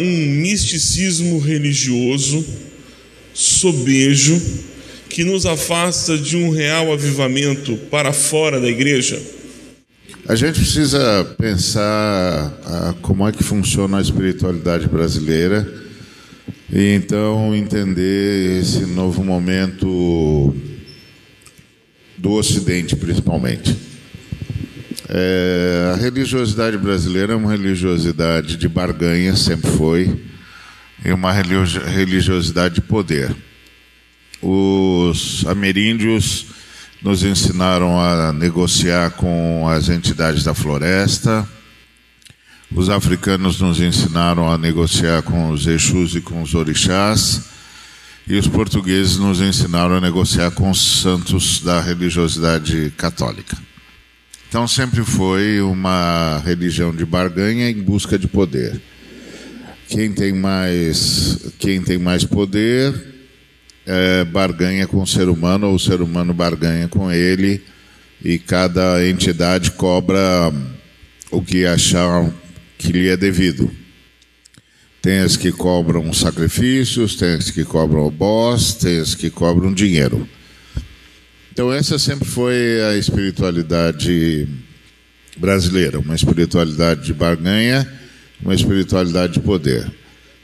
um misticismo religioso, sobejo, que nos afasta de um real avivamento para fora da igreja? A gente precisa pensar ah, como é que funciona a espiritualidade brasileira e então entender esse novo momento do Ocidente, principalmente. É, a religiosidade brasileira é uma religiosidade de barganha, sempre foi, e uma religiosidade de poder. Os ameríndios nos ensinaram a negociar com as entidades da floresta. Os africanos nos ensinaram a negociar com os Exus e com os orixás. E os portugueses nos ensinaram a negociar com os santos da religiosidade católica. Então sempre foi uma religião de barganha em busca de poder. Quem tem mais, quem tem mais poder é, barganha com o ser humano, ou o ser humano barganha com ele, e cada entidade cobra o que achar que lhe é devido. Tem as que cobram sacrifícios, tem as que cobram boss, tem as que cobram dinheiro. Então, essa sempre foi a espiritualidade brasileira, uma espiritualidade de barganha, uma espiritualidade de poder.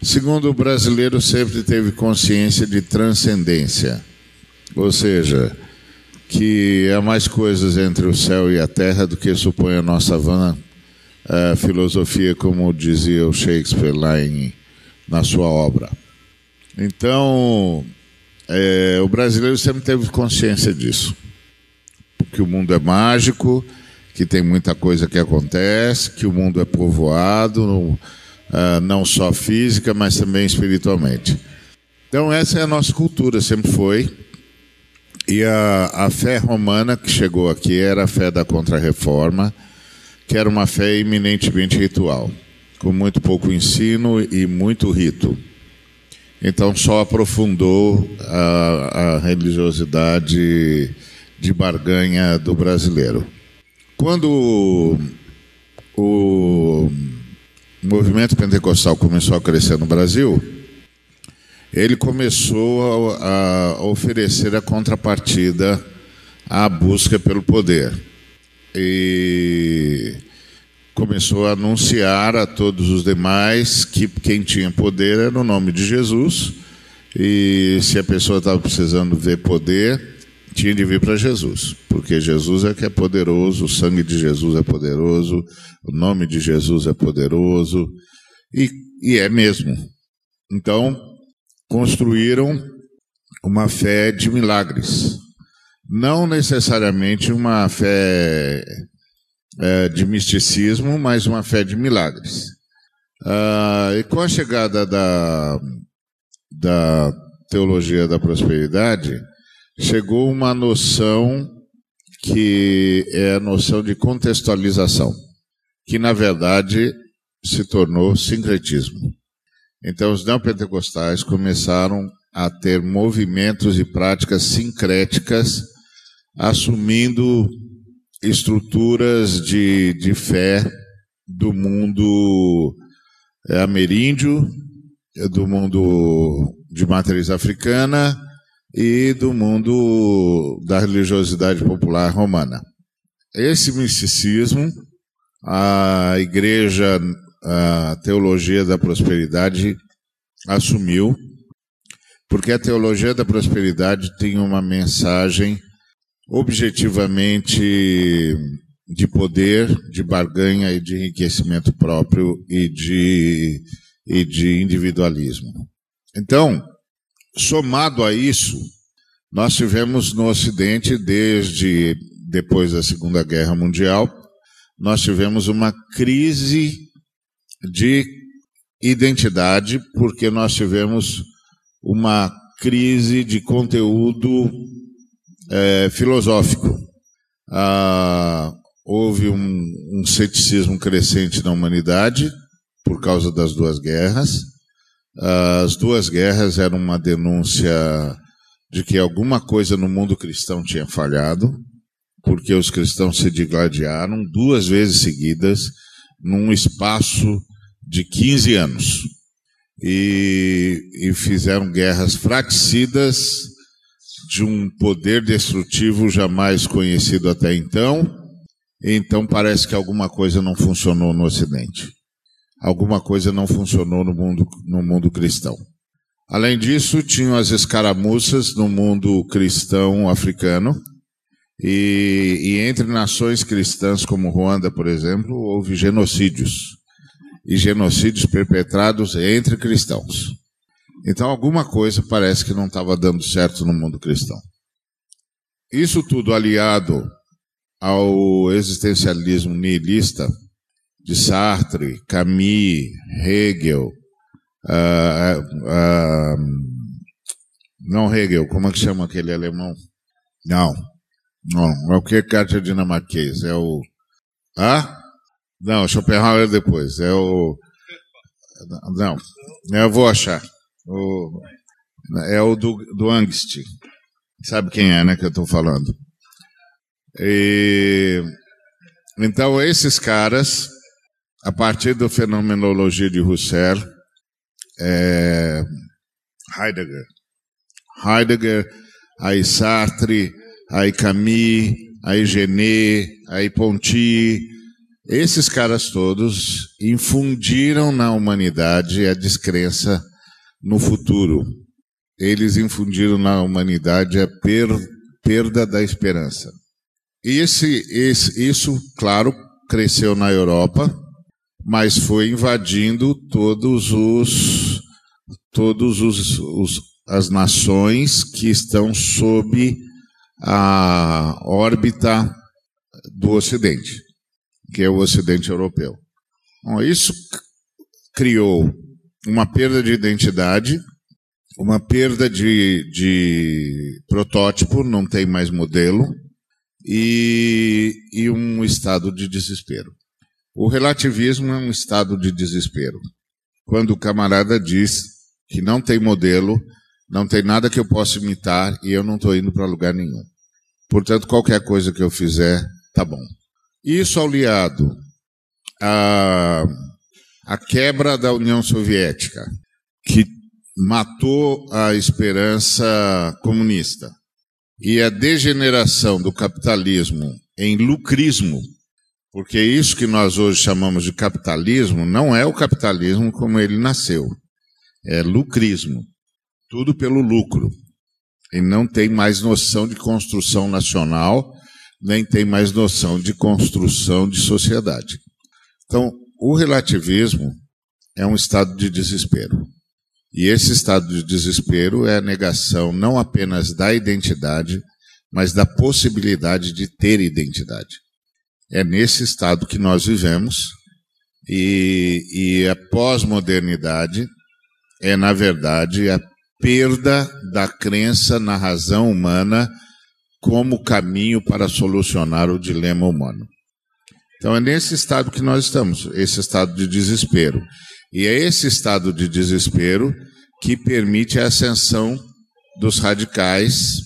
Segundo, o brasileiro sempre teve consciência de transcendência, ou seja, que há mais coisas entre o céu e a terra do que supõe a nossa vã a filosofia, como dizia o Shakespeare lá em, na sua obra. Então, é, o brasileiro sempre teve consciência disso, que o mundo é mágico, que tem muita coisa que acontece, que o mundo é povoado, uh, não só física, mas também espiritualmente. Então, essa é a nossa cultura, sempre foi. E a, a fé romana que chegou aqui era a fé da Contra-Reforma, que era uma fé eminentemente ritual, com muito pouco ensino e muito rito. Então, só aprofundou a, a religiosidade de barganha do brasileiro. Quando o movimento pentecostal começou a crescer no Brasil, ele começou a, a oferecer a contrapartida à busca pelo poder. E começou a anunciar a todos os demais que quem tinha poder era o nome de Jesus. E se a pessoa estava precisando ver poder, tinha de vir para Jesus, porque Jesus é que é poderoso, o sangue de Jesus é poderoso, o nome de Jesus é poderoso, e, e é mesmo. Então, construíram uma fé de milagres. Não necessariamente uma fé é, de misticismo, mas uma fé de milagres. Ah, e com a chegada da, da teologia da prosperidade, chegou uma noção que é a noção de contextualização, que na verdade se tornou sincretismo. Então os neopentecostais começaram a ter movimentos e práticas sincréticas, assumindo estruturas de, de fé do mundo é, ameríndio, do mundo de matriz africana e do mundo da religiosidade popular romana. Esse misticismo, a igreja, a teologia da prosperidade assumiu, porque a teologia da prosperidade tem uma mensagem objetivamente de poder, de barganha e de enriquecimento próprio e de, e de individualismo. Então, Somado a isso, nós tivemos no Ocidente, desde depois da Segunda Guerra Mundial, nós tivemos uma crise de identidade, porque nós tivemos uma crise de conteúdo é, filosófico. Ah, houve um, um ceticismo crescente na humanidade por causa das duas guerras. As duas guerras eram uma denúncia de que alguma coisa no mundo cristão tinha falhado, porque os cristãos se digladiaram duas vezes seguidas num espaço de 15 anos. e, e fizeram guerras fratricidas de um poder destrutivo jamais conhecido até então. Então parece que alguma coisa não funcionou no Ocidente. Alguma coisa não funcionou no mundo, no mundo cristão. Além disso, tinham as escaramuças no mundo cristão africano. E, e entre nações cristãs como Ruanda, por exemplo, houve genocídios. E genocídios perpetrados entre cristãos. Então, alguma coisa parece que não estava dando certo no mundo cristão. Isso tudo aliado ao existencialismo nihilista de Sartre, Camus, Hegel, uh, uh, não Hegel, como é que chama aquele alemão? Não, não, é o que carta dinamarquês, é o... Ah? Não, Schopenhauer depois, é o... Não, eu vou achar. O, é o do, do Angst. Sabe quem é, né, que eu estou falando? E, então, esses caras, a partir da fenomenologia de Husserl, é, Heidegger, Heidegger, aí Sartre, aí Camus, aí Genet, aí Ponty, esses caras todos infundiram na humanidade a descrença no futuro. Eles infundiram na humanidade a per, perda da esperança. E esse, esse, isso, claro, cresceu na Europa, mas foi invadindo todos os todos os, os as nações que estão sob a órbita do Ocidente, que é o Ocidente europeu. Bom, isso criou uma perda de identidade, uma perda de, de protótipo, não tem mais modelo, e, e um estado de desespero. O relativismo é um estado de desespero. Quando o camarada diz que não tem modelo, não tem nada que eu possa imitar e eu não estou indo para lugar nenhum. Portanto, qualquer coisa que eu fizer, tá bom. Isso aliado à, à quebra da União Soviética, que matou a esperança comunista e a degeneração do capitalismo em lucrismo, porque isso que nós hoje chamamos de capitalismo não é o capitalismo como ele nasceu, é lucrismo, tudo pelo lucro. E não tem mais noção de construção nacional, nem tem mais noção de construção de sociedade. Então, o relativismo é um estado de desespero. E esse estado de desespero é a negação não apenas da identidade, mas da possibilidade de ter identidade. É nesse estado que nós vivemos, e, e a pós-modernidade é, na verdade, a perda da crença na razão humana como caminho para solucionar o dilema humano. Então é nesse estado que nós estamos, esse estado de desespero. E é esse estado de desespero que permite a ascensão dos radicais,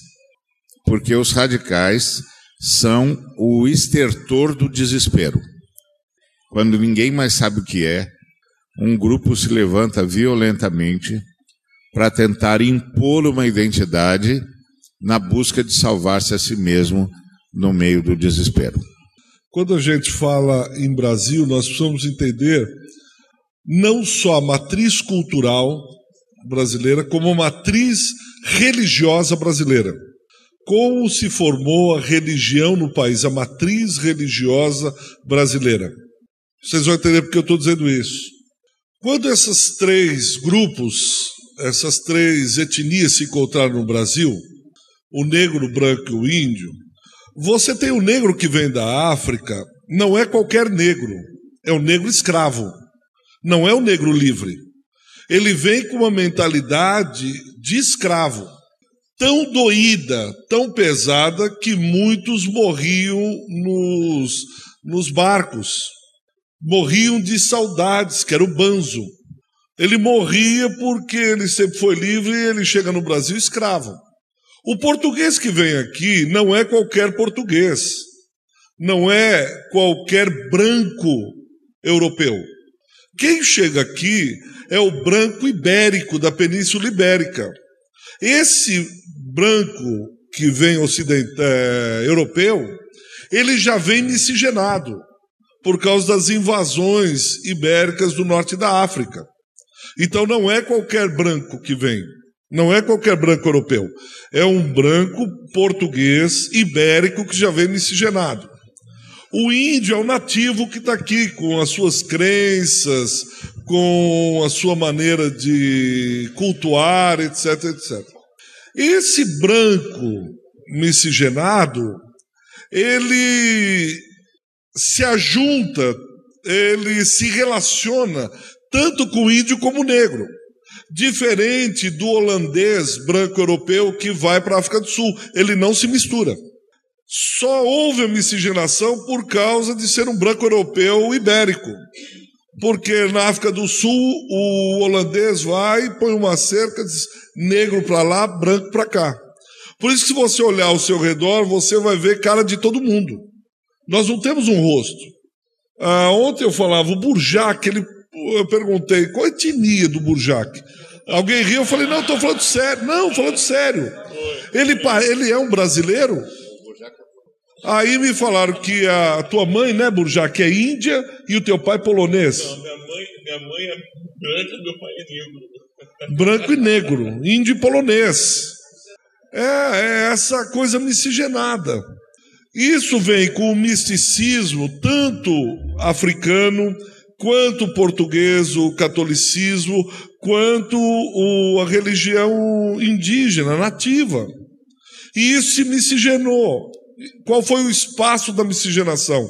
porque os radicais são o estertor do desespero. Quando ninguém mais sabe o que é, um grupo se levanta violentamente para tentar impor uma identidade na busca de salvar-se a si mesmo no meio do desespero. Quando a gente fala em Brasil, nós precisamos entender não só a matriz cultural brasileira, como matriz religiosa brasileira. Como se formou a religião no país, a matriz religiosa brasileira. Vocês vão entender porque eu estou dizendo isso. Quando esses três grupos, essas três etnias se encontraram no Brasil, o negro, o branco e o índio, você tem o negro que vem da África, não é qualquer negro, é o negro escravo, não é o negro livre ele vem com uma mentalidade de escravo, tão doída, tão pesada, que muitos morriam nos, nos barcos, morriam de saudades, que era o banzo. Ele morria porque ele sempre foi livre e ele chega no Brasil escravo. O português que vem aqui não é qualquer português, não é qualquer branco europeu Quem chega aqui é o branco ibérico da Península Ibérica. Esse branco que vem ocidente, é, europeu, ele já vem miscigenado por causa das invasões ibéricas do norte da África. Então não é qualquer branco que vem, não é qualquer branco europeu, é um branco português ibérico que já vem miscigenado. O índio é o nativo que está aqui com as suas crenças, com a sua maneira de cultuar, etc, etc. Esse branco miscigenado, ele se ajunta, ele se relaciona tanto com o índio como o negro. Diferente do holandês branco europeu que vai para a África do Sul, ele não se mistura. Só houve a miscigenação por causa de ser um branco europeu ibérico. Porque na África do Sul o holandês vai, põe uma cerca, diz negro para lá, branco para cá. Por isso que se você olhar ao seu redor, você vai ver cara de todo mundo. Nós não temos um rosto. Ah, ontem eu falava, o Burjac, ele, eu perguntei, qual a etnia do Burjac? Alguém riu, eu falei, não, estou falando sério. Não, falando sério. Ele, ele é um brasileiro? Aí me falaram que a tua mãe, né, Burjac, é índia e o teu pai polonês. Não, minha mãe, minha mãe é branca e meu pai é negro. Branco e negro, índio e polonês. É, é essa coisa miscigenada. Isso vem com o misticismo, tanto africano, quanto português, o catolicismo, quanto o, a religião indígena, nativa. E isso se miscigenou. Qual foi o espaço da miscigenação?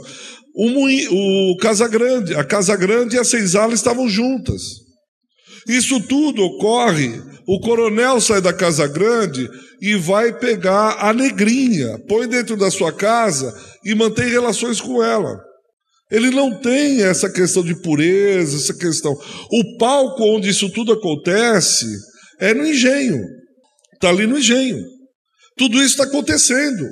O, o Casa Grande, a Casa Grande e a Senzala estavam juntas. Isso tudo ocorre. O coronel sai da Casa Grande e vai pegar a negrinha, põe dentro da sua casa e mantém relações com ela. Ele não tem essa questão de pureza, essa questão. O palco onde isso tudo acontece é no engenho. Está ali no engenho. Tudo isso está acontecendo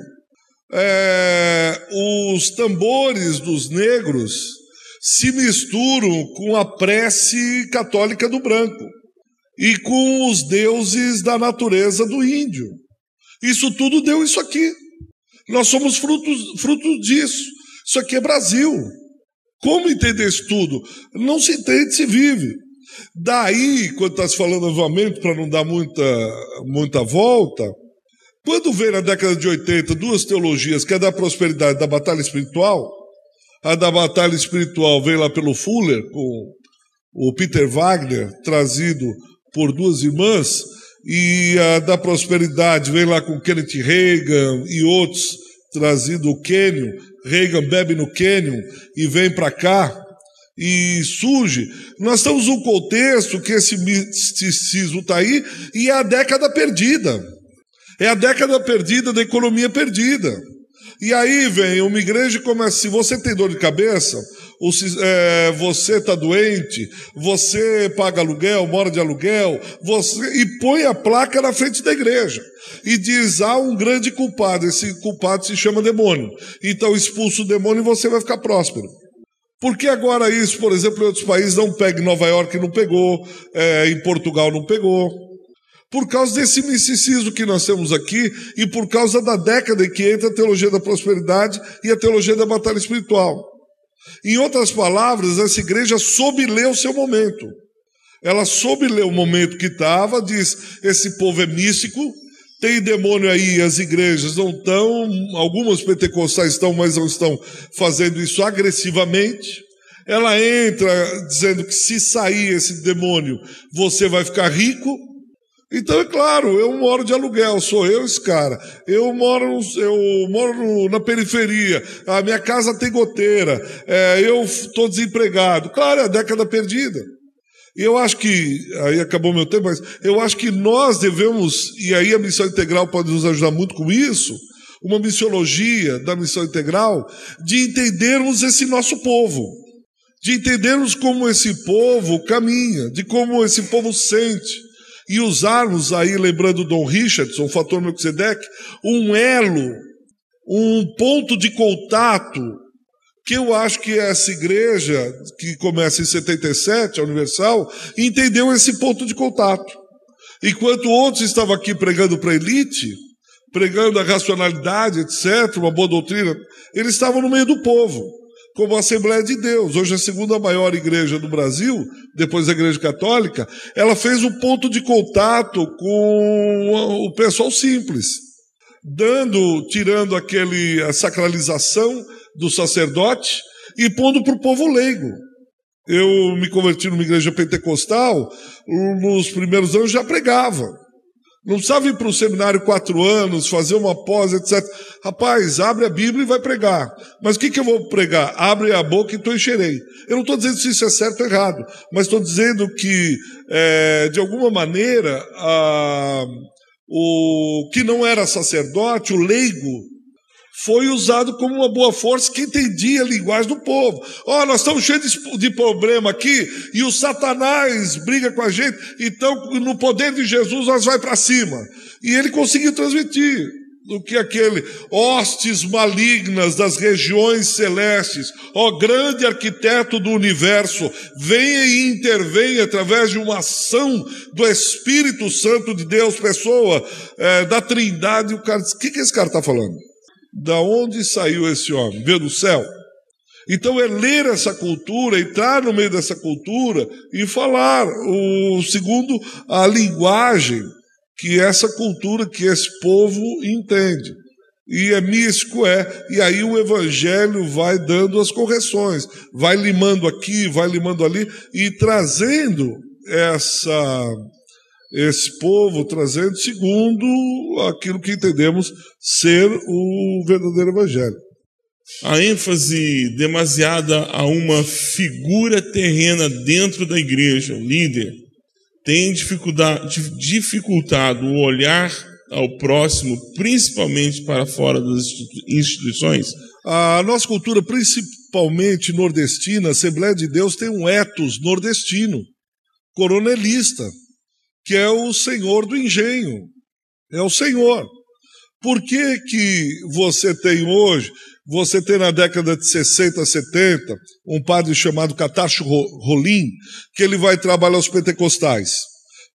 é, os tambores dos negros se misturam com a prece católica do branco e com os deuses da natureza do índio. Isso tudo deu isso aqui. Nós somos frutos, frutos disso. Isso aqui é Brasil. Como entender isso tudo? Não se entende, se vive. Daí, quando está se falando novamente, para não dar muita, muita volta, quando veio na década de 80 duas teologias, que é da prosperidade da batalha espiritual, a da batalha espiritual veio lá pelo Fuller, com o Peter Wagner, trazido por duas irmãs, e a da prosperidade veio lá com Kenneth Reagan e outros, trazido o Kenyon. Reagan bebe no Kenyon e vem para cá e surge. Nós estamos num contexto que esse misticismo está aí e é a década perdida. É a década perdida da economia perdida. E aí vem uma igreja e começa, se você tem dor de cabeça, ou se, é, você está doente, você paga aluguel, mora de aluguel, você, e põe a placa na frente da igreja. E diz, há um grande culpado, esse culpado se chama demônio. Então expulsa o demônio e você vai ficar próspero. Por que agora isso, por exemplo, em outros países não pega, em Nova York não pegou, é, em Portugal não pegou? Por causa desse misticismo que nós temos aqui e por causa da década em que entra a teologia da prosperidade e a teologia da batalha espiritual. Em outras palavras, essa igreja soube ler o seu momento. Ela soube ler o momento que estava, diz: esse povo é místico, tem demônio aí, as igrejas não estão, algumas pentecostais estão, mas não estão fazendo isso agressivamente. Ela entra dizendo que se sair esse demônio, você vai ficar rico. Então, é claro, eu moro de aluguel, sou eu esse cara. Eu moro, eu moro na periferia, a minha casa tem goteira, é, eu estou desempregado. Claro, é a década perdida. E eu acho que, aí acabou meu tempo, mas eu acho que nós devemos, e aí a missão integral pode nos ajudar muito com isso, uma missiologia da missão integral, de entendermos esse nosso povo, de entendermos como esse povo caminha, de como esse povo sente e usarmos aí, lembrando Dom Richardson, o fator Melquisedeque, um elo, um ponto de contato que eu acho que essa igreja, que começa em 77, a Universal, entendeu esse ponto de contato. Enquanto outros estavam aqui pregando para a elite, pregando a racionalidade, etc., uma boa doutrina, eles estavam no meio do povo, como a Assembleia de Deus. Hoje a segunda maior igreja do Brasil, depois da Igreja Católica, ela fez um ponto de contato com o pessoal simples, dando, tirando aquele a sacralização do sacerdote e pondo para o povo leigo. Eu me converti numa igreja pentecostal, nos primeiros anos já pregava. Não precisava ir para o seminário quatro anos, fazer uma pós, etc. Rapaz, abre a Bíblia e vai pregar. Mas o que, que eu vou pregar? Abre a boca e tu encherei. Eu não estou dizendo se isso é certo ou errado, mas estou dizendo que, é, de alguma maneira, a, o que não era sacerdote, o leigo, foi usado como uma boa força que entendia a linguagem do povo. Ó, oh, nós estamos cheios de, problema aqui e o Satanás briga com a gente, então no poder de Jesus nós vai para cima. E ele conseguiu transmitir do que aquele hostes malignas das regiões celestes, ó grande arquiteto do universo, venha e intervenha através de uma ação do Espírito Santo de Deus, pessoa é, da Trindade. O cara, o que, que esse cara está falando? Da onde saiu esse homem? Veio do céu? Então é ler essa cultura, entrar no meio dessa cultura e falar o segundo a linguagem que essa cultura, que esse povo entende. E é místico, é. E aí o evangelho vai dando as correções, vai limando aqui, vai limando ali e trazendo essa esse povo trazendo segundo aquilo que entendemos ser o verdadeiro evangelho. A ênfase demasiada a uma figura terrena dentro da igreja, o líder, tem dificultado o olhar ao próximo, principalmente para fora das instituições? A nossa cultura, principalmente nordestina, a Assembleia de Deus, tem um etos nordestino, coronelista que é o senhor do engenho. É o senhor. Por que, que você tem hoje, você tem na década de 60, 70, um padre chamado Catacho Rolim, que ele vai trabalhar os pentecostais,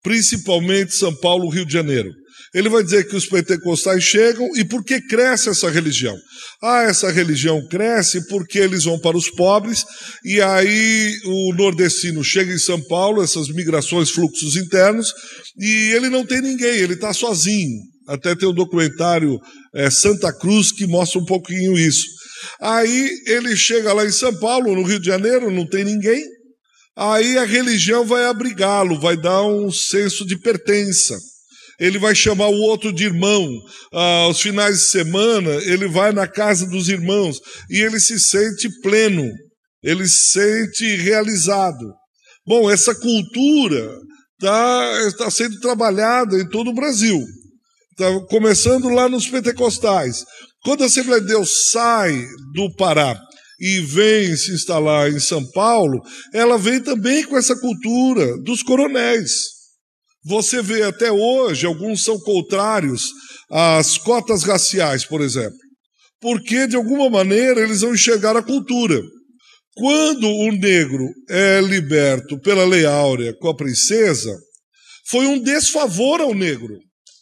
principalmente São Paulo, Rio de Janeiro. Ele vai dizer que os pentecostais chegam e por que cresce essa religião? Ah, essa religião cresce porque eles vão para os pobres e aí o nordestino chega em São Paulo, essas migrações, fluxos internos, e ele não tem ninguém, ele está sozinho. Até tem um documentário é, Santa Cruz que mostra um pouquinho isso. Aí ele chega lá em São Paulo, no Rio de Janeiro, não tem ninguém. Aí a religião vai abrigá-lo, vai dar um senso de pertença ele vai chamar o outro de irmão. Ah, aos finais de semana, ele vai na casa dos irmãos e ele se sente pleno, ele se sente realizado. Bom, essa cultura está tá sendo trabalhada em todo o Brasil. Está começando lá nos pentecostais. Quando a Assembleia de Deus sai do Pará e vem se instalar em São Paulo, ela vem também com essa cultura dos coronéis. Você vê até hoje, alguns são contrários às cotas raciais, por exemplo, porque de alguma maneira eles vão enxergar a cultura. Quando o negro é liberto pela Lei Áurea com a princesa, foi um desfavor ao negro.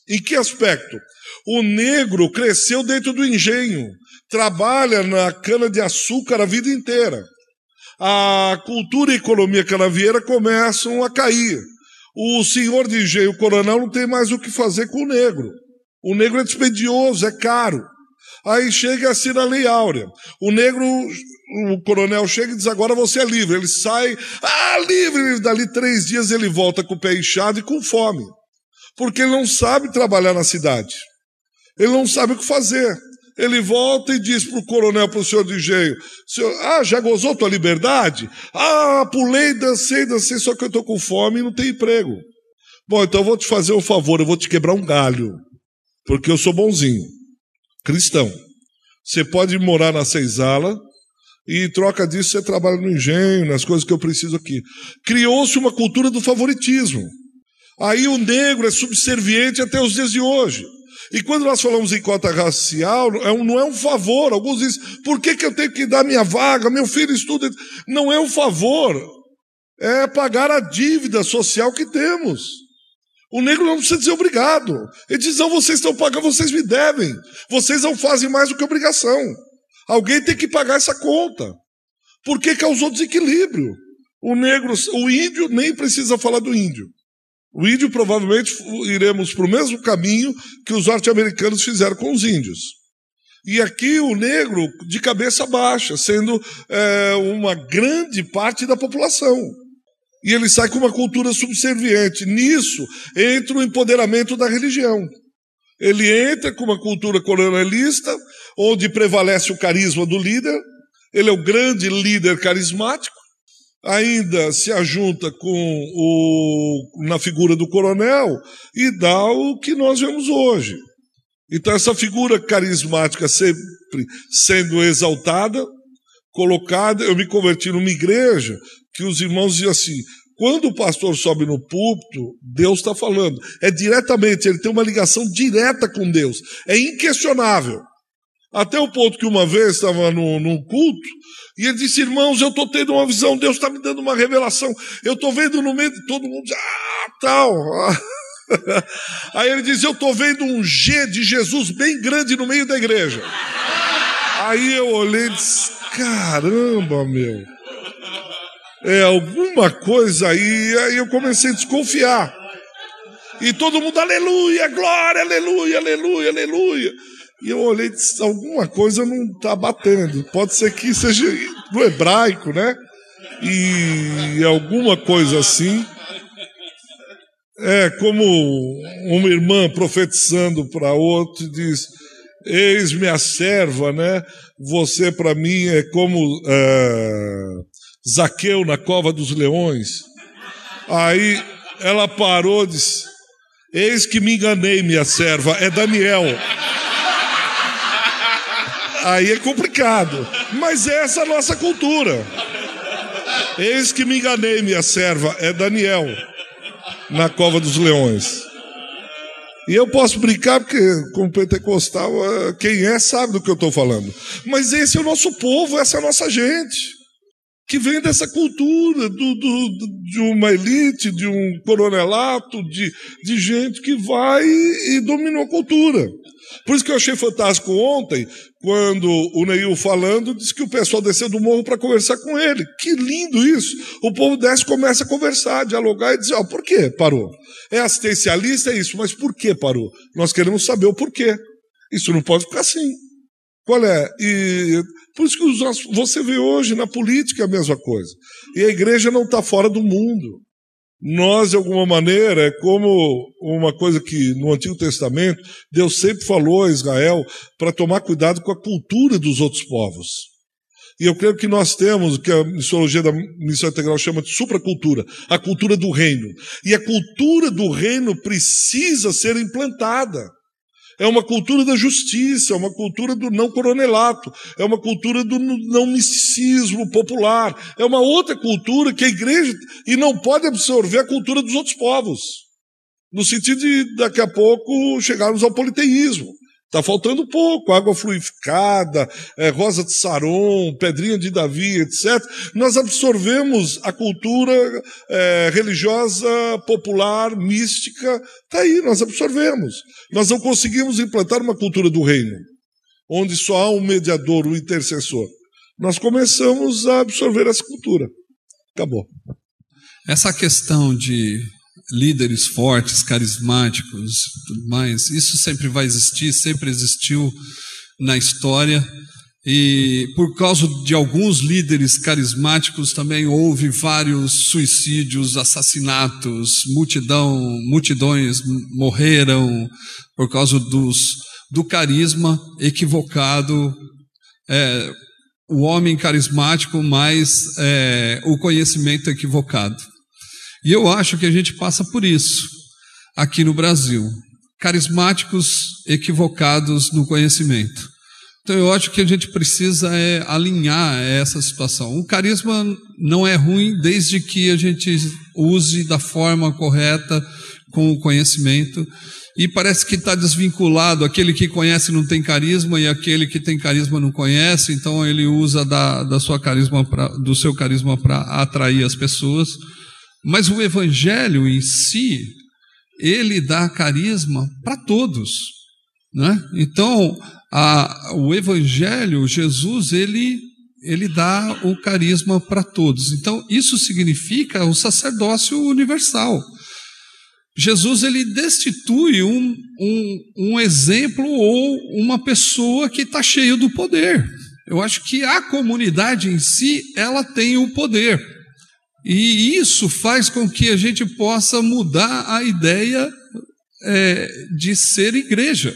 Em que aspecto? O negro cresceu dentro do engenho, trabalha na cana-de-açúcar a vida inteira. A cultura e a economia canavieira começam a cair. O senhor engenho, o coronel, não tem mais o que fazer com o negro. O negro é dispendioso, é caro. Aí chega assim a Lei Áurea. O negro, o coronel chega e diz: agora você é livre. Ele sai, ah, livre. Dali três dias ele volta com o pé inchado e com fome. Porque ele não sabe trabalhar na cidade. Ele não sabe o que fazer. Ele volta e diz para o coronel, para o senhor de engenho: senhor, Ah, já gozou tua liberdade? Ah, pulei, dancei, dancei, só que eu estou com fome e não tenho emprego. Bom, então eu vou te fazer um favor, eu vou te quebrar um galho, porque eu sou bonzinho, cristão. Você pode morar na senzala e troca disso você trabalha no engenho, nas coisas que eu preciso aqui. Criou-se uma cultura do favoritismo. Aí o negro é subserviente até os dias de hoje. E quando nós falamos em cota racial, é não é um favor. Alguns dizem, por que, que eu tenho que dar minha vaga? Meu filho estuda. Não é um favor. É pagar a dívida social que temos. O negro não precisa dizer obrigado. Ele diz: não, vocês estão pagando, vocês me devem. Vocês não fazem mais do que obrigação. Alguém tem que pagar essa conta. Porque causou desequilíbrio. O negro, o índio nem precisa falar do índio. O índio provavelmente iremos para o mesmo caminho que os norte-americanos fizeram com os índios. E aqui o negro de cabeça baixa, sendo é, uma grande parte da população. E ele sai com uma cultura subserviente. Nisso entra o empoderamento da religião. Ele entra com uma cultura colonialista, onde prevalece o carisma do líder. Ele é o grande líder carismático ainda se ajunta com o, na figura do coronel e dá o que nós vemos hoje. Então, essa figura carismática sempre sendo exaltada, colocada. Eu me converti numa igreja que os irmãos diziam assim: quando o pastor sobe no púlpito, Deus está falando. É diretamente, ele tem uma ligação direta com Deus. É inquestionável. Até o ponto que uma vez estava num culto, e ele disse: Irmãos, eu estou tendo uma visão, Deus está me dando uma revelação. Eu estou vendo no meio de todo mundo, ah, tal. Aí ele diz: Eu estou vendo um G de Jesus bem grande no meio da igreja. Aí eu olhei e disse: Caramba, meu. É alguma coisa aí. Aí eu comecei a desconfiar. E todo mundo, aleluia, glória, aleluia, aleluia, aleluia. E eu olhei e disse, alguma coisa não está batendo. Pode ser que seja no hebraico, né? E alguma coisa assim. É como uma irmã profetizando para outro diz: Eis-me a serva, né? Você para mim é como é, Zaqueu na cova dos leões. Aí ela parou e disse: Eis que me enganei, minha serva, é Daniel aí é complicado. Mas essa é a nossa cultura. Eis que me enganei, minha serva, é Daniel, na cova dos leões. E eu posso brincar, porque como pentecostal, eh, quem é sabe do que eu estou falando. Mas esse é o nosso povo, essa é a nossa gente. Que vem dessa cultura do, do, de uma elite, de um coronelato, de, de gente que vai e dominou a cultura. Por isso que eu achei fantástico ontem, quando o Neil falando, disse que o pessoal desceu do morro para conversar com ele. Que lindo isso! O povo desce começa a conversar, dialogar e dizer, oh, por que parou? É assistencialista, é isso, mas por que parou? Nós queremos saber o porquê. Isso não pode ficar assim. Qual é? E por isso que você vê hoje na política a mesma coisa. E a igreja não está fora do mundo. Nós, de alguma maneira, é como uma coisa que no Antigo Testamento Deus sempre falou a Israel para tomar cuidado com a cultura dos outros povos. E eu creio que nós temos o que a missiologia da missão integral chama de supracultura, a cultura do reino. E a cultura do reino precisa ser implantada é uma cultura da justiça, é uma cultura do não coronelato, é uma cultura do não misticismo popular, é uma outra cultura que a igreja e não pode absorver a cultura dos outros povos, no sentido de daqui a pouco chegarmos ao politeísmo. Está faltando pouco, água fluidificada, é, rosa de Saron, pedrinha de Davi, etc. Nós absorvemos a cultura é, religiosa, popular, mística, está aí, nós absorvemos. Nós não conseguimos implantar uma cultura do reino, onde só há um mediador, um intercessor. Nós começamos a absorver essa cultura. Acabou. Essa questão de líderes fortes, carismáticos, tudo mais. Isso sempre vai existir, sempre existiu na história. E por causa de alguns líderes carismáticos também houve vários suicídios, assassinatos, multidão, multidões morreram por causa dos, do carisma equivocado. É, o homem carismático mais é, o conhecimento equivocado. E eu acho que a gente passa por isso aqui no Brasil. Carismáticos equivocados no conhecimento. Então eu acho que a gente precisa é alinhar essa situação. O carisma não é ruim desde que a gente use da forma correta, com o conhecimento. E parece que está desvinculado. Aquele que conhece não tem carisma e aquele que tem carisma não conhece. Então ele usa da, da sua carisma pra, do seu carisma para atrair as pessoas. Mas o evangelho em si, ele dá carisma para todos. Né? Então, a, o Evangelho, Jesus, ele, ele dá o carisma para todos. Então, isso significa o sacerdócio universal. Jesus ele destitui um, um, um exemplo ou uma pessoa que está cheio do poder. Eu acho que a comunidade em si ela tem o poder. E isso faz com que a gente possa mudar a ideia é, de ser igreja.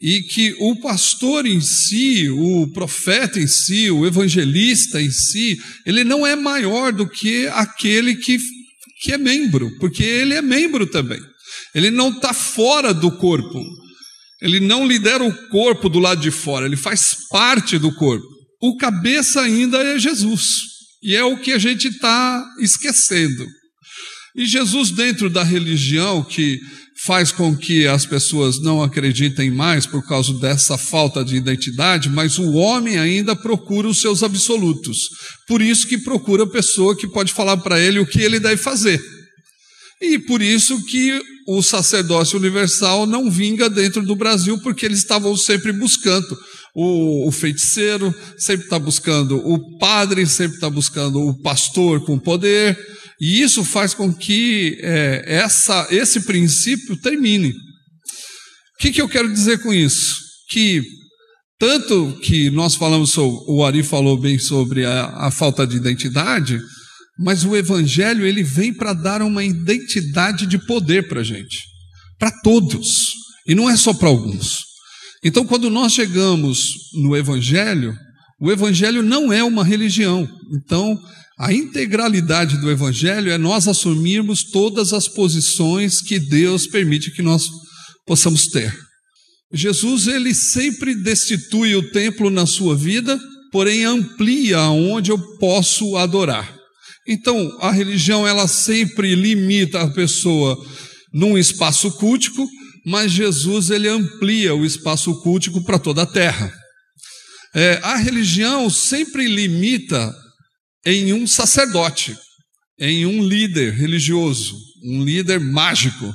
E que o pastor em si, o profeta em si, o evangelista em si, ele não é maior do que aquele que, que é membro, porque ele é membro também. Ele não está fora do corpo. Ele não lidera o corpo do lado de fora, ele faz parte do corpo. O cabeça ainda é Jesus. E é o que a gente está esquecendo. E Jesus, dentro da religião que faz com que as pessoas não acreditem mais por causa dessa falta de identidade, mas o homem ainda procura os seus absolutos. Por isso que procura a pessoa que pode falar para ele o que ele deve fazer. E por isso que o sacerdócio universal não vinga dentro do Brasil, porque eles estavam sempre buscando o, o feiticeiro sempre está buscando o padre, sempre está buscando o pastor com poder, e isso faz com que é, essa, esse princípio termine. O que, que eu quero dizer com isso? Que tanto que nós falamos sobre, o Ari falou bem sobre a, a falta de identidade, mas o Evangelho ele vem para dar uma identidade de poder para a gente, para todos, e não é só para alguns. Então, quando nós chegamos no Evangelho, o Evangelho não é uma religião. Então, a integralidade do Evangelho é nós assumirmos todas as posições que Deus permite que nós possamos ter. Jesus, ele sempre destitui o templo na sua vida, porém amplia onde eu posso adorar. Então, a religião, ela sempre limita a pessoa num espaço cultico, mas Jesus ele amplia o espaço cultico para toda a terra. É, a religião sempre limita em um sacerdote, em um líder religioso, um líder mágico.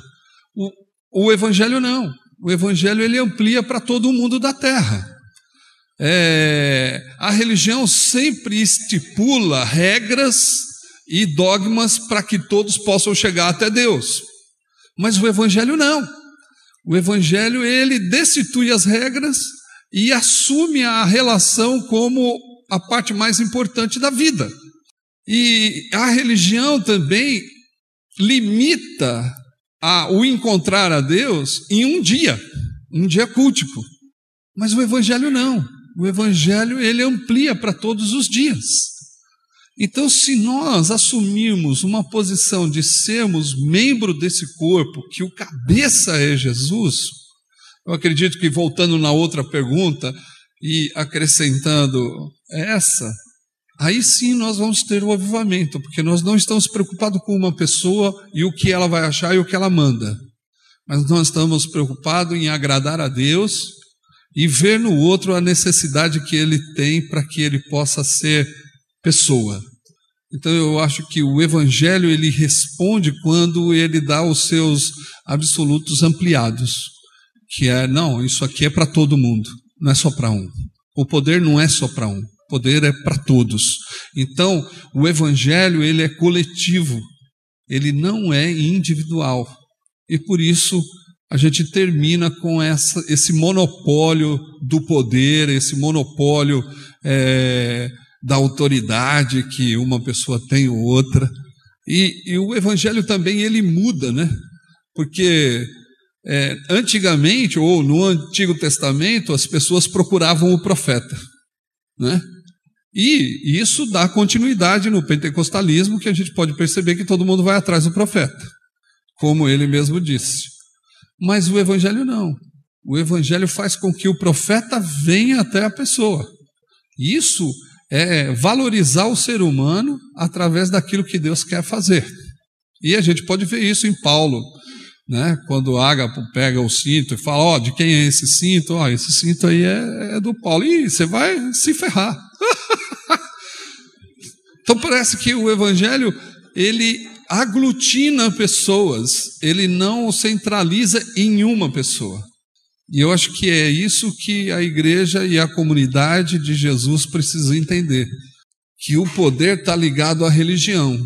O, o evangelho não. O evangelho ele amplia para todo o mundo da terra. É, a religião sempre estipula regras e dogmas para que todos possam chegar até Deus. Mas o evangelho não. O evangelho ele destitui as regras e assume a relação como a parte mais importante da vida. E a religião também limita a, o encontrar a Deus em um dia, um dia cultico. Mas o evangelho não. O evangelho ele amplia para todos os dias. Então, se nós assumirmos uma posição de sermos membro desse corpo, que o cabeça é Jesus, eu acredito que voltando na outra pergunta e acrescentando essa, aí sim nós vamos ter o avivamento, porque nós não estamos preocupados com uma pessoa e o que ela vai achar e o que ela manda, mas nós estamos preocupados em agradar a Deus e ver no outro a necessidade que ele tem para que ele possa ser pessoa. Então eu acho que o evangelho ele responde quando ele dá os seus absolutos ampliados, que é não, isso aqui é para todo mundo, não é só para um. O poder não é só para um, o poder é para todos. Então, o evangelho ele é coletivo, ele não é individual. E por isso a gente termina com essa, esse monopólio do poder, esse monopólio é, da autoridade que uma pessoa tem ou outra. E, e o evangelho também ele muda, né? Porque é, antigamente, ou no Antigo Testamento, as pessoas procuravam o profeta, né? E isso dá continuidade no pentecostalismo, que a gente pode perceber que todo mundo vai atrás do profeta, como ele mesmo disse. Mas o evangelho não. O evangelho faz com que o profeta venha até a pessoa. Isso é valorizar o ser humano através daquilo que Deus quer fazer. E a gente pode ver isso em Paulo. né? Quando Ágapo pega o cinto e fala, ó, oh, de quem é esse cinto? Ó, oh, esse cinto aí é, é do Paulo. Ih, você vai se ferrar. então parece que o evangelho, ele aglutina pessoas, ele não centraliza em uma pessoa. E eu acho que é isso que a igreja e a comunidade de Jesus precisam entender: que o poder está ligado à religião,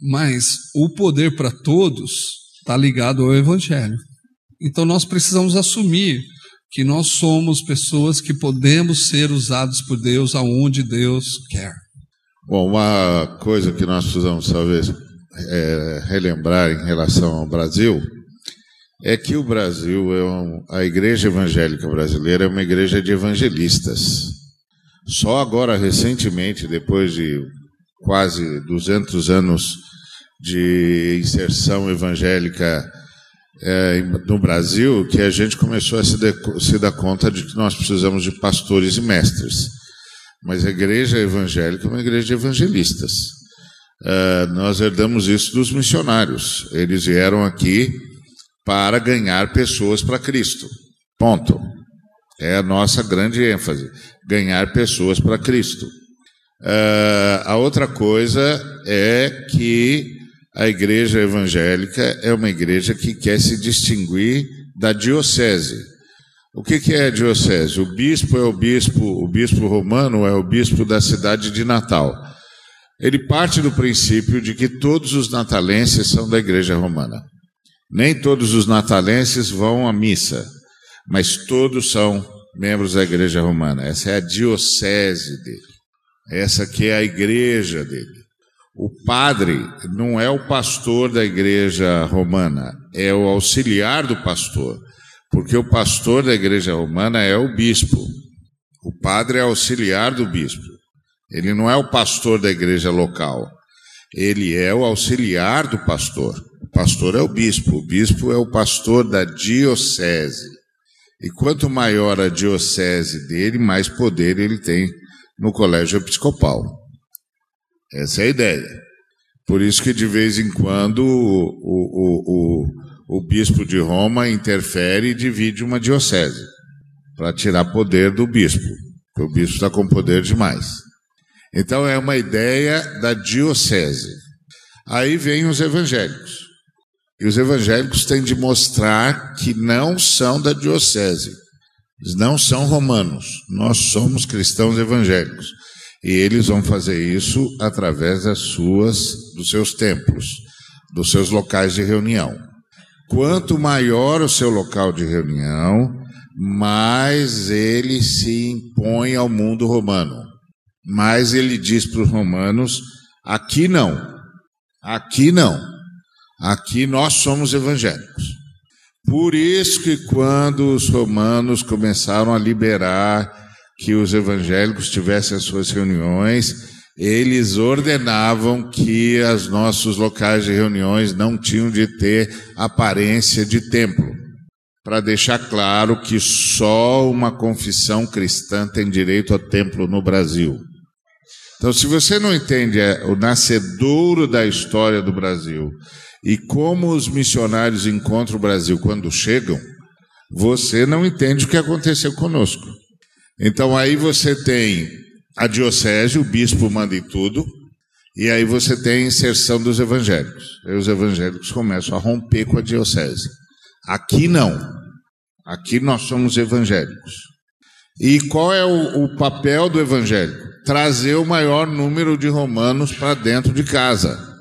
mas o poder para todos está ligado ao Evangelho. Então nós precisamos assumir que nós somos pessoas que podemos ser usados por Deus aonde Deus quer. Bom, uma coisa que nós precisamos talvez é, relembrar em relação ao Brasil é que o Brasil é um, a igreja evangélica brasileira é uma igreja de evangelistas. Só agora recentemente, depois de quase 200 anos de inserção evangélica é, no Brasil que a gente começou a se, de, se dar conta de que nós precisamos de pastores e mestres. Mas a igreja evangélica é uma igreja de evangelistas. É, nós herdamos isso dos missionários. Eles vieram aqui para ganhar pessoas para Cristo. Ponto. É a nossa grande ênfase: ganhar pessoas para Cristo. Uh, a outra coisa é que a igreja evangélica é uma igreja que quer se distinguir da diocese. O que, que é a diocese? O bispo é o bispo, o bispo romano é o bispo da cidade de Natal. Ele parte do princípio de que todos os natalenses são da igreja romana. Nem todos os natalenses vão à missa, mas todos são membros da igreja romana. Essa é a diocese dele. Essa que é a igreja dele. O padre não é o pastor da igreja romana, é o auxiliar do pastor, porque o pastor da igreja romana é o bispo. O padre é auxiliar do bispo. Ele não é o pastor da igreja local. Ele é o auxiliar do pastor. Pastor é o bispo. O bispo é o pastor da diocese. E quanto maior a diocese dele, mais poder ele tem no colégio episcopal. Essa é a ideia. Por isso que de vez em quando o, o, o, o bispo de Roma interfere e divide uma diocese para tirar poder do bispo, porque o bispo está com poder demais. Então é uma ideia da diocese. Aí vem os evangélicos. E os evangélicos têm de mostrar que não são da diocese. Eles não são romanos. Nós somos cristãos evangélicos. E eles vão fazer isso através das suas, dos seus templos, dos seus locais de reunião. Quanto maior o seu local de reunião, mais ele se impõe ao mundo romano. Mais ele diz para os romanos: aqui não, aqui não, aqui nós somos evangélicos. Por isso que quando os romanos começaram a liberar que os evangélicos tivessem as suas reuniões, eles ordenavam que os nossos locais de reuniões não tinham de ter aparência de templo, para deixar claro que só uma confissão cristã tem direito a templo no Brasil. Então, se você não entende é, o nascedouro da história do Brasil e como os missionários encontram o Brasil quando chegam, você não entende o que aconteceu conosco. Então aí você tem a diocese, o bispo manda em tudo, e aí você tem a inserção dos evangélicos. Aí os evangélicos começam a romper com a diocese. Aqui não. Aqui nós somos evangélicos. E qual é o, o papel do evangélico? Trazer o maior número de romanos para dentro de casa.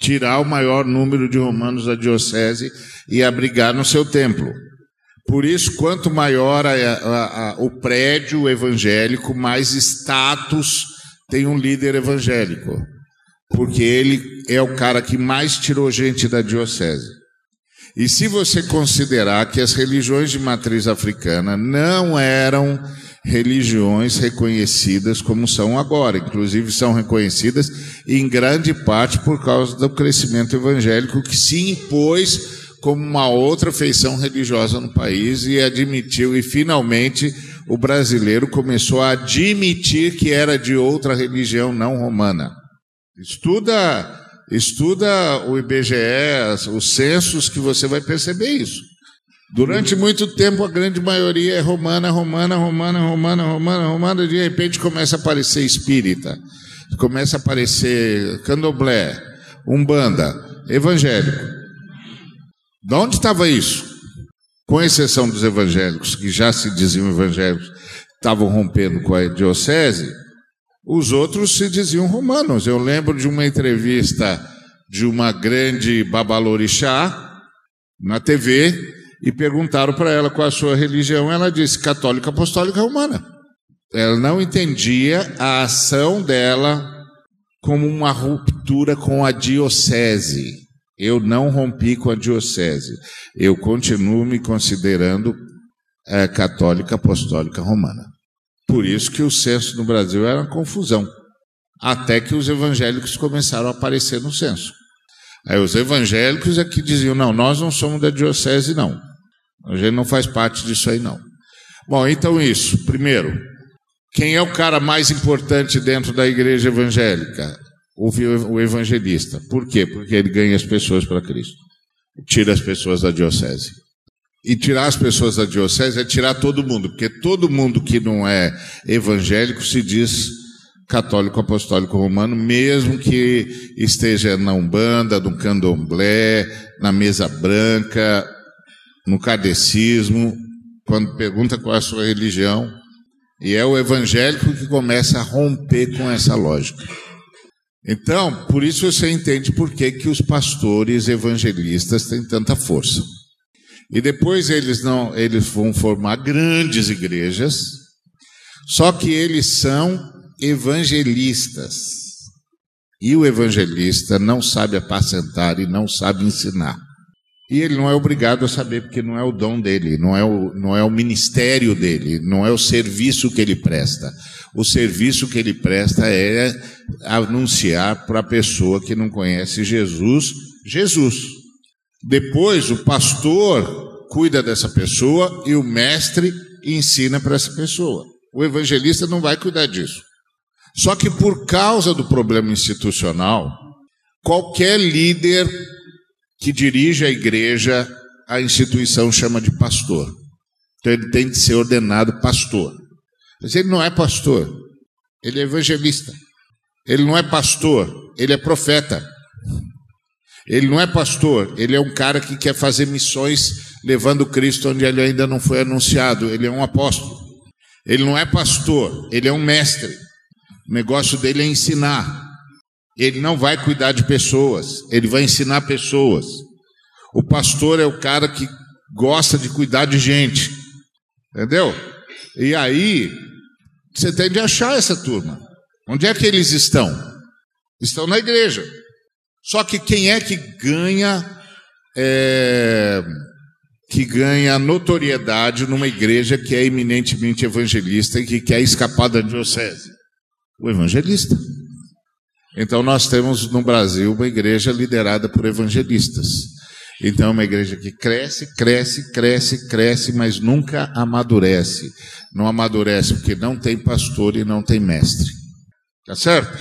Tirar o maior número de romanos da diocese e abrigar no seu templo. Por isso, quanto maior a, a, a, o prédio evangélico, mais status tem um líder evangélico. Porque ele é o cara que mais tirou gente da diocese. E se você considerar que as religiões de matriz africana não eram religiões reconhecidas como são agora, inclusive são reconhecidas em grande parte por causa do crescimento evangélico que se impôs como uma outra feição religiosa no país e admitiu, e finalmente o brasileiro começou a admitir que era de outra religião não romana. Estuda Estuda o IBGE, os censos, que você vai perceber isso. Durante muito tempo, a grande maioria é romana, romana, romana, romana, romana, romana. De repente começa a aparecer espírita, começa a aparecer candomblé, umbanda, evangélico. De onde estava isso? Com exceção dos evangélicos, que já se diziam evangélicos, estavam rompendo com a diocese, os outros se diziam romanos. Eu lembro de uma entrevista de uma grande babalorixá na TV e perguntaram para ela qual a sua religião. Ela disse católica apostólica romana. Ela não entendia a ação dela como uma ruptura com a diocese. Eu não rompi com a diocese. Eu continuo me considerando é, católica apostólica romana. Por isso que o censo no Brasil era uma confusão. Até que os evangélicos começaram a aparecer no censo. Aí os evangélicos é que diziam: não, nós não somos da diocese, não. A gente não faz parte disso aí, não. Bom, então isso. Primeiro, quem é o cara mais importante dentro da igreja evangélica? O evangelista. Por quê? Porque ele ganha as pessoas para Cristo. Tira as pessoas da diocese. E tirar as pessoas da diocese é tirar todo mundo, porque todo mundo que não é evangélico se diz católico apostólico romano, mesmo que esteja na Umbanda, no Candomblé, na mesa branca, no catecismo, quando pergunta qual é a sua religião, e é o evangélico que começa a romper com essa lógica. Então, por isso você entende por que, que os pastores evangelistas têm tanta força. E depois eles não, eles vão formar grandes igrejas, só que eles são evangelistas. E o evangelista não sabe apacentar e não sabe ensinar. E ele não é obrigado a saber, porque não é o dom dele, não é o, não é o ministério dele, não é o serviço que ele presta. O serviço que ele presta é anunciar para a pessoa que não conhece Jesus, Jesus. Depois, o pastor cuida dessa pessoa e o mestre ensina para essa pessoa. O evangelista não vai cuidar disso. Só que por causa do problema institucional, qualquer líder que dirige a igreja, a instituição chama de pastor. Então ele tem de ser ordenado pastor. Mas ele não é pastor, ele é evangelista. Ele não é pastor, ele é profeta. Ele não é pastor, ele é um cara que quer fazer missões levando Cristo onde ele ainda não foi anunciado. Ele é um apóstolo. Ele não é pastor, ele é um mestre. O negócio dele é ensinar. Ele não vai cuidar de pessoas, ele vai ensinar pessoas. O pastor é o cara que gosta de cuidar de gente. Entendeu? E aí, você tem de achar essa turma. Onde é que eles estão? Estão na igreja. Só que quem é que ganha é, que ganha notoriedade numa igreja que é eminentemente evangelista e que quer escapar da diocese? O evangelista. Então nós temos no Brasil uma igreja liderada por evangelistas. Então é uma igreja que cresce, cresce, cresce, cresce, mas nunca amadurece. Não amadurece porque não tem pastor e não tem mestre. Tá certo?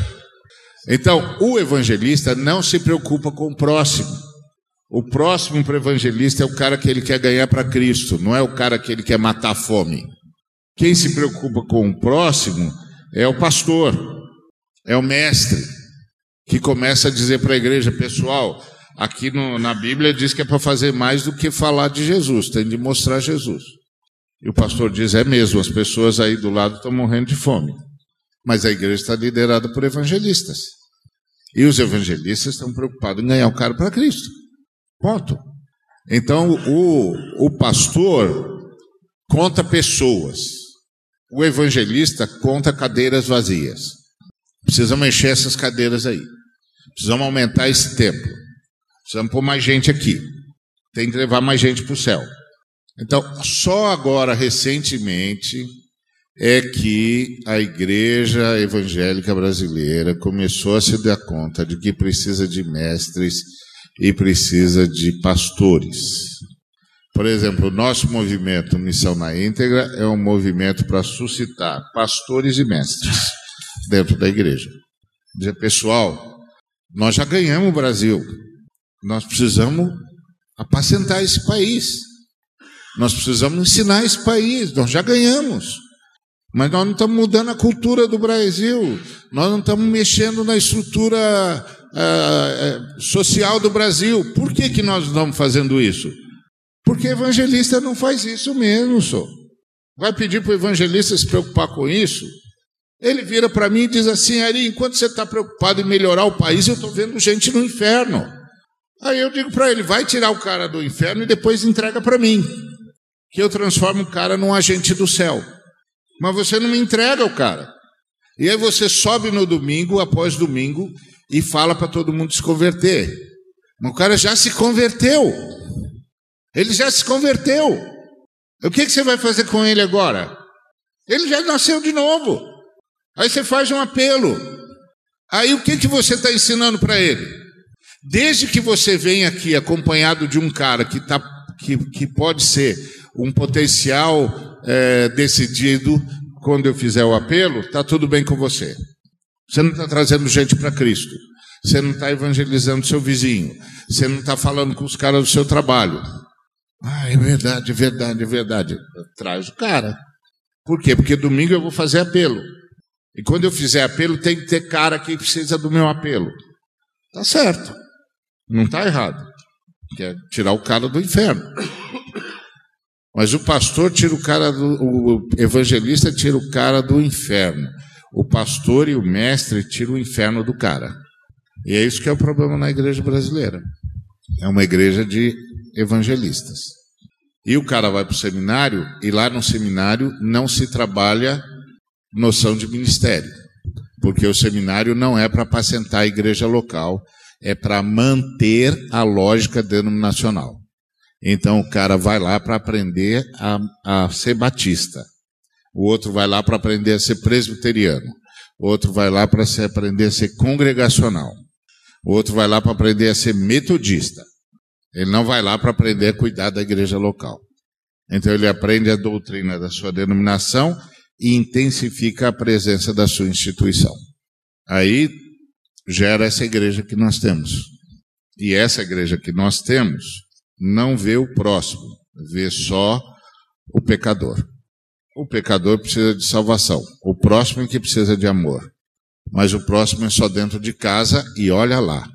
Então, o evangelista não se preocupa com o próximo. O próximo para o evangelista é o cara que ele quer ganhar para Cristo, não é o cara que ele quer matar a fome. Quem se preocupa com o próximo é o pastor, é o mestre, que começa a dizer para a igreja, pessoal, aqui no, na Bíblia diz que é para fazer mais do que falar de Jesus, tem de mostrar Jesus. E o pastor diz: é mesmo, as pessoas aí do lado estão morrendo de fome. Mas a igreja está liderada por evangelistas. E os evangelistas estão preocupados em ganhar o cara para Cristo. Ponto. Então, o, o pastor conta pessoas, o evangelista conta cadeiras vazias. Precisamos encher essas cadeiras aí. Precisamos aumentar esse tempo. Precisamos pôr mais gente aqui. Tem que levar mais gente para o céu. Então, só agora, recentemente, é que a igreja evangélica brasileira começou a se dar conta de que precisa de mestres e precisa de pastores. Por exemplo, o nosso movimento Missão na Íntegra é um movimento para suscitar pastores e mestres dentro da igreja. Dizer, pessoal, Nós já ganhamos o Brasil. Nós precisamos apacentar esse país. Nós precisamos ensinar esse país. Nós já ganhamos. Mas nós não estamos mudando a cultura do Brasil. Nós não estamos mexendo na estrutura uh, social do Brasil. Por que, que nós estamos fazendo isso? Porque evangelista não faz isso mesmo, só. Vai pedir para o evangelista se preocupar com isso? Ele vira para mim e diz assim: Ari, enquanto você está preocupado em melhorar o país, eu estou vendo gente no inferno. Aí eu digo para ele: vai tirar o cara do inferno e depois entrega para mim, que eu transformo o cara num agente do céu. Mas você não me entrega o cara. E aí você sobe no domingo, após domingo, e fala para todo mundo se converter. Mas o cara já se converteu. Ele já se converteu. O que, que você vai fazer com ele agora? Ele já nasceu de novo. Aí você faz um apelo. Aí o que, que você está ensinando para ele? Desde que você vem aqui acompanhado de um cara que, tá, que, que pode ser um potencial é, decidido, quando eu fizer o apelo, está tudo bem com você. Você não está trazendo gente para Cristo. Você não está evangelizando seu vizinho. Você não está falando com os caras do seu trabalho. Ah, é verdade, é verdade, é verdade. Traz o cara. Por quê? Porque domingo eu vou fazer apelo. E quando eu fizer apelo, tem que ter cara que precisa do meu apelo. Tá certo. Não está errado. Quer tirar o cara do inferno. Mas o pastor tira o cara do. O evangelista tira o cara do inferno. O pastor e o mestre tiram o inferno do cara. E é isso que é o problema na igreja brasileira. É uma igreja de evangelistas. E o cara vai para o seminário, e lá no seminário não se trabalha noção de ministério. Porque o seminário não é para apacentar a igreja local, é para manter a lógica denominacional. Então o cara vai lá para aprender a, a ser batista. O outro vai lá para aprender a ser presbiteriano. O outro vai lá para aprender a ser congregacional. O outro vai lá para aprender a ser metodista. Ele não vai lá para aprender a cuidar da igreja local. Então ele aprende a doutrina da sua denominação e intensifica a presença da sua instituição. Aí gera essa igreja que nós temos. E essa igreja que nós temos não vê o próximo, vê só o pecador. O pecador precisa de salvação, o próximo é que precisa de amor. Mas o próximo é só dentro de casa e olha lá.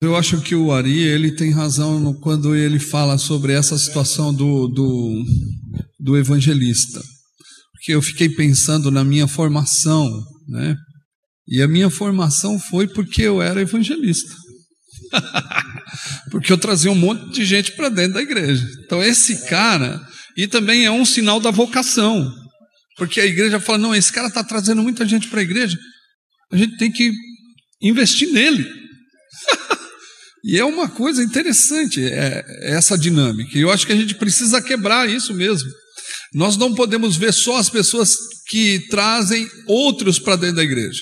Eu acho que o Ari ele tem razão quando ele fala sobre essa situação do, do, do evangelista. Porque eu fiquei pensando na minha formação, né? E a minha formação foi porque eu era evangelista. porque eu trazia um monte de gente para dentro da igreja. Então, esse cara, e também é um sinal da vocação, porque a igreja fala: não, esse cara está trazendo muita gente para a igreja, a gente tem que investir nele. e é uma coisa interessante é, essa dinâmica, e eu acho que a gente precisa quebrar isso mesmo. Nós não podemos ver só as pessoas que trazem outros para dentro da igreja.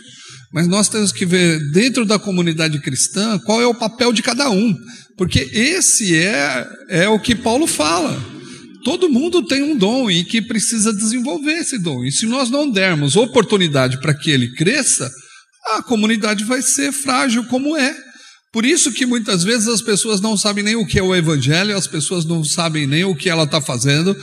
Mas nós temos que ver dentro da comunidade cristã qual é o papel de cada um, porque esse é, é o que Paulo fala. Todo mundo tem um dom e que precisa desenvolver esse dom. E se nós não dermos oportunidade para que ele cresça, a comunidade vai ser frágil como é. Por isso que muitas vezes as pessoas não sabem nem o que é o evangelho, as pessoas não sabem nem o que ela está fazendo,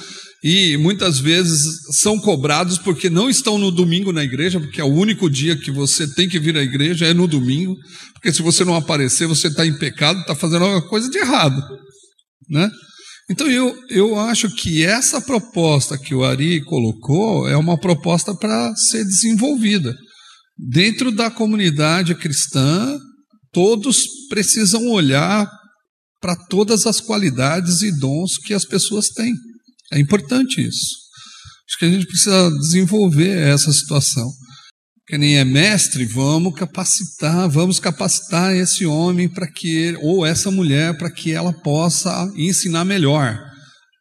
e muitas vezes são cobrados porque não estão no domingo na igreja, porque é o único dia que você tem que vir à igreja é no domingo, porque se você não aparecer, você está em pecado, está fazendo alguma coisa de errado. Né? Então eu, eu acho que essa proposta que o Ari colocou é uma proposta para ser desenvolvida. Dentro da comunidade cristã, todos precisam olhar para todas as qualidades e dons que as pessoas têm. É importante isso. Acho que a gente precisa desenvolver essa situação. Que nem é mestre, vamos capacitar, vamos capacitar esse homem para que ele, ou essa mulher para que ela possa ensinar melhor.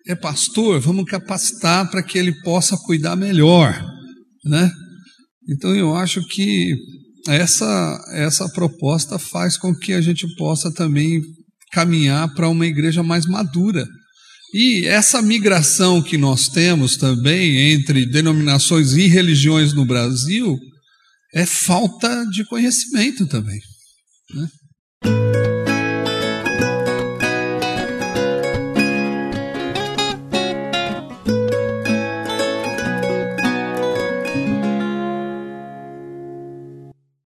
É pastor, vamos capacitar para que ele possa cuidar melhor, né? Então eu acho que essa essa proposta faz com que a gente possa também caminhar para uma igreja mais madura e essa migração que nós temos também entre denominações e religiões no Brasil é falta de conhecimento também. Né?